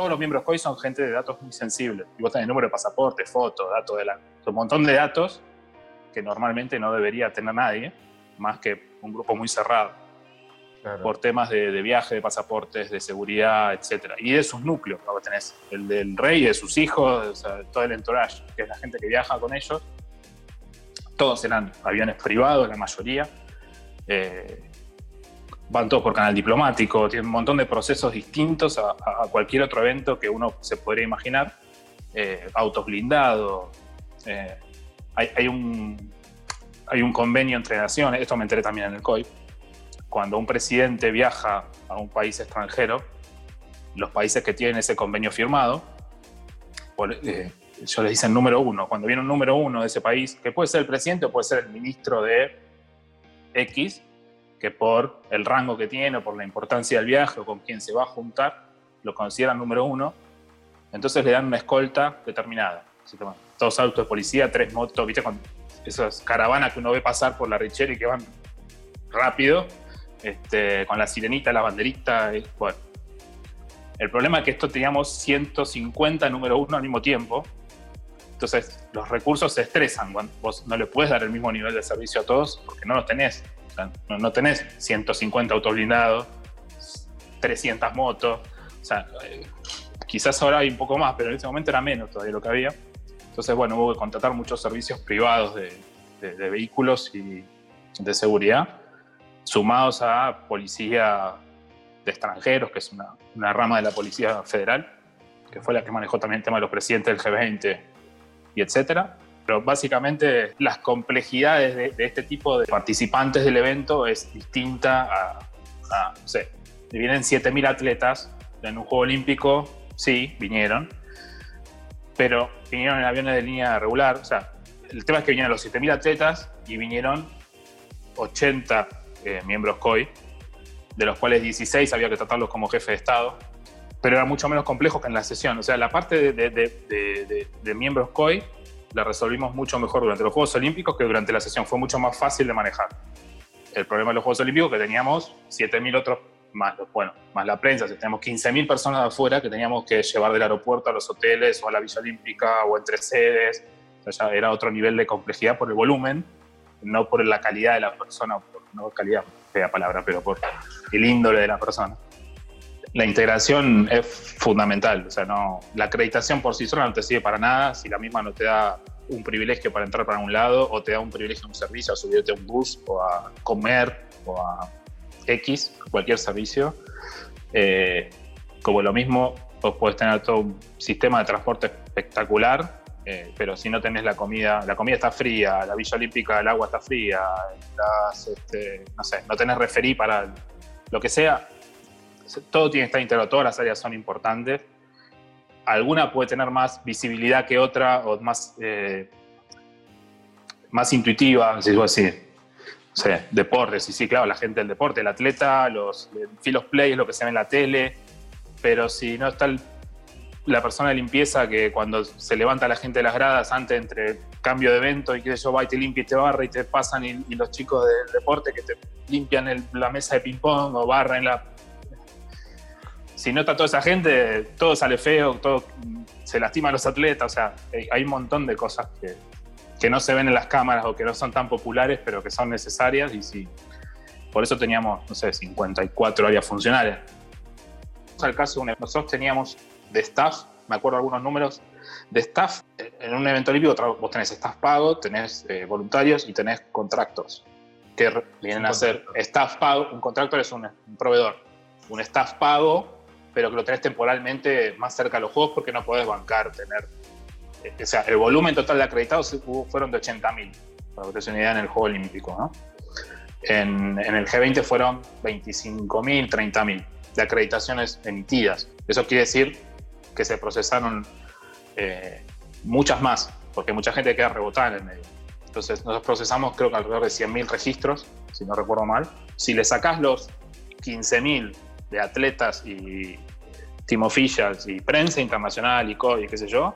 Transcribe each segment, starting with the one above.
todos los miembros COI son gente de datos muy sensibles. Y vos tenés número de pasaporte, fotos, datos de la... Un montón de datos que normalmente no debería tener nadie, más que un grupo muy cerrado. Por temas de, viaje, de pasaportes, de seguridad, etc. Y de sus núcleos, vos tenés el del rey, de sus hijos, todo el entourage, que es la gente que viaja con ellos. Todos eran aviones privados, la mayoría. Eh, van todos por canal diplomático, tienen un montón de procesos distintos a, cualquier otro evento que uno se podría imaginar. Eh, autos blindados. Eh, hay, un, hay un convenio entre naciones, esto me enteré también en el COI. Cuando un presidente viaja a un país extranjero, los países que tienen ese convenio firmado, eh, yo les dicen número uno. Cuando viene un número uno de ese país, que puede ser el presidente o puede ser el ministro de X, que por el rango que tiene o por la importancia del viaje o con quien se va a juntar, lo consideran número uno, entonces le dan una escolta determinada. Todos autos de policía, tres motos, ¿viste? Con esas caravanas que uno ve pasar por la Richeri que van rápido, este, con la sirenita, la banderita, bueno. El problema es que esto teníamos 150 número uno al mismo tiempo, entonces los recursos se estresan, vos no le puedes dar el mismo nivel de servicio a todos porque no los tenés no, tenés 150 autos blindados, 300 motos. O sea, eh, quizás ahora hay un poco más, pero en ese momento era menos todavía lo que había. Entonces, bueno, hubo que contratar muchos servicios privados de, vehículos y de seguridad, sumados a policía de extranjeros, que es una, una, rama de la Policía Federal, que fue la que manejó también el tema de los presidentes del G20 y etcétera. Pero básicamente las complejidades de, este tipo de participantes del evento es distinta a, no sé, vienen 7.000 atletas en un Juego Olímpico, sí, vinieron, pero vinieron en aviones de línea regular, o sea, el tema es que vinieron los 7.000 atletas y vinieron 80 eh, miembros COI, de los cuales 16 había que tratarlos como jefe de Estado, pero era mucho menos complejo que en la sesión. O sea, la parte de, de miembros COI la resolvimos mucho mejor durante los Juegos Olímpicos que durante la sesión. Fue mucho más fácil de manejar. El problema de los Juegos Olímpicos que teníamos 7.000 otros más, bueno, más la prensa, si teníamos 15.000 personas afuera que teníamos que llevar del aeropuerto a los hoteles o a la Villa Olímpica o entre sedes. O sea, era otro nivel de complejidad por el volumen, no por la calidad de la persona, por, no calidad, fea palabra, pero por el índole de la persona la integración es fundamental. O sea, no, la acreditación por sí sola no te sirve para nada si la misma no te da un privilegio para entrar para un lado o te da un privilegio en un servicio, a subirte a un bus o a comer o a X, cualquier servicio. Eh, como lo mismo, vos tener todo un sistema de transporte espectacular, eh, pero si no tenés la comida, la comida está fría, la Villa Olímpica, el agua está fría, este, no sé, no tenés referí para lo que sea, todo tiene que estar integrado, todas las áreas son importantes. Alguna puede tener más visibilidad que otra o más, eh, más intuitiva, si así. O sea, deportes, sí, sí, claro, la gente del deporte, el atleta, los filos play es lo que se ve en la tele, pero si no está la persona de limpieza que cuando se levanta la gente de las gradas antes entre cambio de evento y que yo va y te limpia y te barra y te pasan y, los chicos del deporte que te limpian la mesa de ping pong o barra la si no está toda esa gente, todo sale feo, todo se lastima a los atletas, o sea, hay un montón de cosas que, que, no se ven en las cámaras o que no son tan populares, pero que son necesarias y sí, por eso teníamos, no sé, 54 áreas funcionales. Al caso, nosotros teníamos de staff, me acuerdo algunos números, de staff, en un evento olímpico vos tenés staff pago, tenés eh, voluntarios y tenés contratos, que vienen a ser staff pago, un contractor es un, un proveedor, un staff pago pero que lo tenés temporalmente más cerca de los juegos porque no podés bancar tener. Eh, o sea, el volumen total de acreditados fueron de 80.000, para que te una idea, en el Juego Olímpico. ¿no? En, en, el G20 fueron 25.000, 30.000 de acreditaciones emitidas. Eso quiere decir que se procesaron eh, muchas más, porque mucha gente queda rebotada en el medio. Entonces, nosotros procesamos creo que alrededor de 100.000 registros, si no recuerdo mal. Si le sacás los 15.000 de atletas y team officials y prensa internacional y COVID, qué sé yo.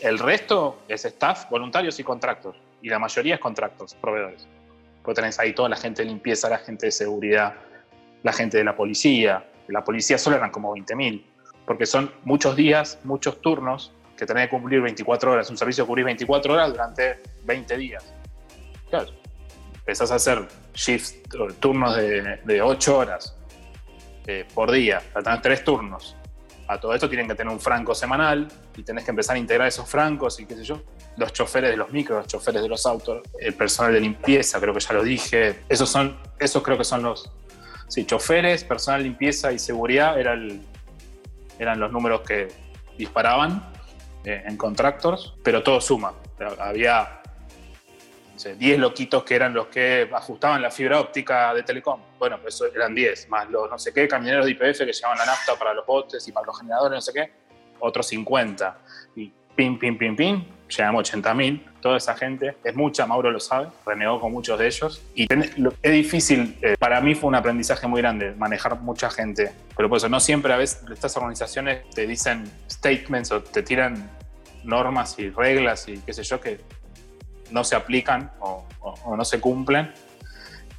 El resto es staff, voluntarios y contratos. Y la mayoría es contratos, proveedores. Pues tenés ahí toda la gente de limpieza, la gente de seguridad, la gente de la policía. La policía solo eran como 20.000. porque son muchos días, muchos turnos que tenés que cumplir 24 horas. Un servicio cubrir 24 horas durante 20 días. Claro, empezás a hacer shifts, turnos de, de 8 horas eh, por día, tenés tres turnos. A todo esto tienen que tener un franco semanal y tenés que empezar a integrar esos francos y qué sé yo. Los choferes de los micros, los choferes de los autos, el personal de limpieza, creo que ya lo dije. Esos son, esos creo que son los, sí, choferes, personal de limpieza y seguridad eran, eran los números que disparaban eh, en contractors, pero todo suma. Había 10 loquitos que eran los que ajustaban la fibra óptica de Telecom. Bueno, pues eran 10, más los no sé qué camioneros de IPF que llevaban la nafta para los botes y para los generadores, no sé qué, otros 50. Y pim, pim, pim, pim, llegamos a 80.000. Toda esa gente, es mucha, Mauro lo sabe, renegó con muchos de ellos. Y es difícil, eh, para mí fue un aprendizaje muy grande manejar mucha gente. Pero por eso no siempre a veces estas organizaciones te dicen statements o te tiran normas y reglas y qué sé yo que no se aplican o, no se cumplen.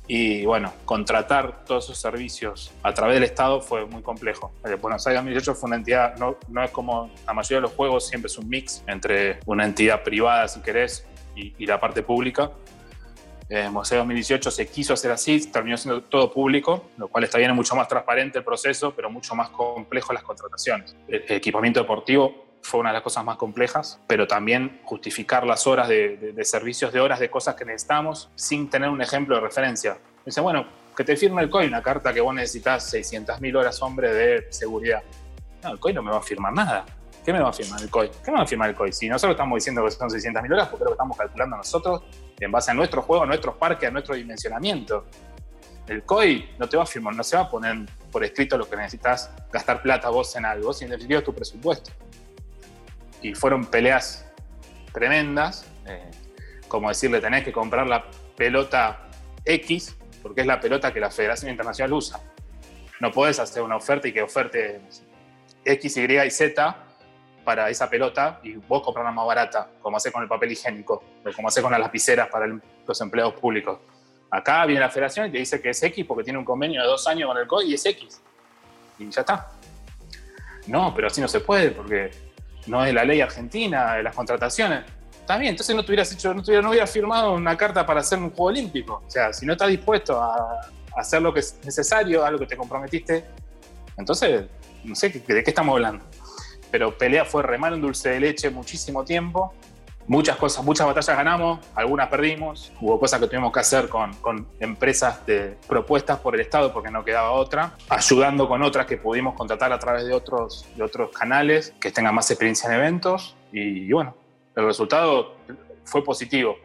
Y bueno, contratar todos esos servicios a través del Estado fue muy complejo. Eh, Buenos Aires 2018 fue una entidad, no, no es como la mayoría de los juegos, siempre es un mix entre una entidad privada, si querés, y, la parte pública. Eh, Museo 2018 se quiso hacer así, terminó siendo todo público, lo cual está bien, es mucho más transparente el proceso, pero mucho más complejo las contrataciones. el equipamiento deportivo fue una de las cosas más complejas, pero también justificar las horas de, servicios de horas de cosas que necesitamos sin tener un ejemplo de referencia. Dice, bueno, que te firme el COI una carta que vos necesitas 600.000 horas, hombre, de seguridad. No, el COI no me va a firmar nada. ¿Qué me va a firmar el COI? ¿Qué me va a firmar el COI? Si nosotros estamos diciendo que son 600.000 horas, porque lo que estamos calculando nosotros en base a nuestro juego, a nuestros parques, a nuestro dimensionamiento. El COI no te va a firmar, no se va a poner por escrito lo que necesitas gastar plata vos en algo, si en definitiva es tu presupuesto y fueron peleas tremendas, eh, como decirle, tenés que comprar la pelota X, porque es la pelota que la Federación Internacional usa. No podés hacer una oferta y que oferte X, Y y Z para esa pelota y vos comprar una más barata, como hace con el papel higiénico, o como hace con las lapiceras para los empleados públicos. Acá viene la federación y te dice que es X porque tiene un convenio de dos años con el COI y es X. Y ya está. No, pero así no se puede porque no es la ley argentina de las contrataciones. Está entonces no hubieras hecho, no, no hubieras firmado una carta para hacer un juego olímpico. O sea, si no estás dispuesto a, hacer lo que es necesario, a lo que te comprometiste, entonces, no sé de qué estamos hablando. Pero pelea fue remar un dulce de leche muchísimo tiempo. Muchas cosas, muchas batallas ganamos, algunas perdimos. Hubo cosas que tuvimos que hacer con, con empresas de propuestas por el Estado porque no quedaba otra, ayudando con otras que pudimos contratar a través de otros, otros canales que tengan más experiencia en eventos. Y bueno, el resultado fue positivo.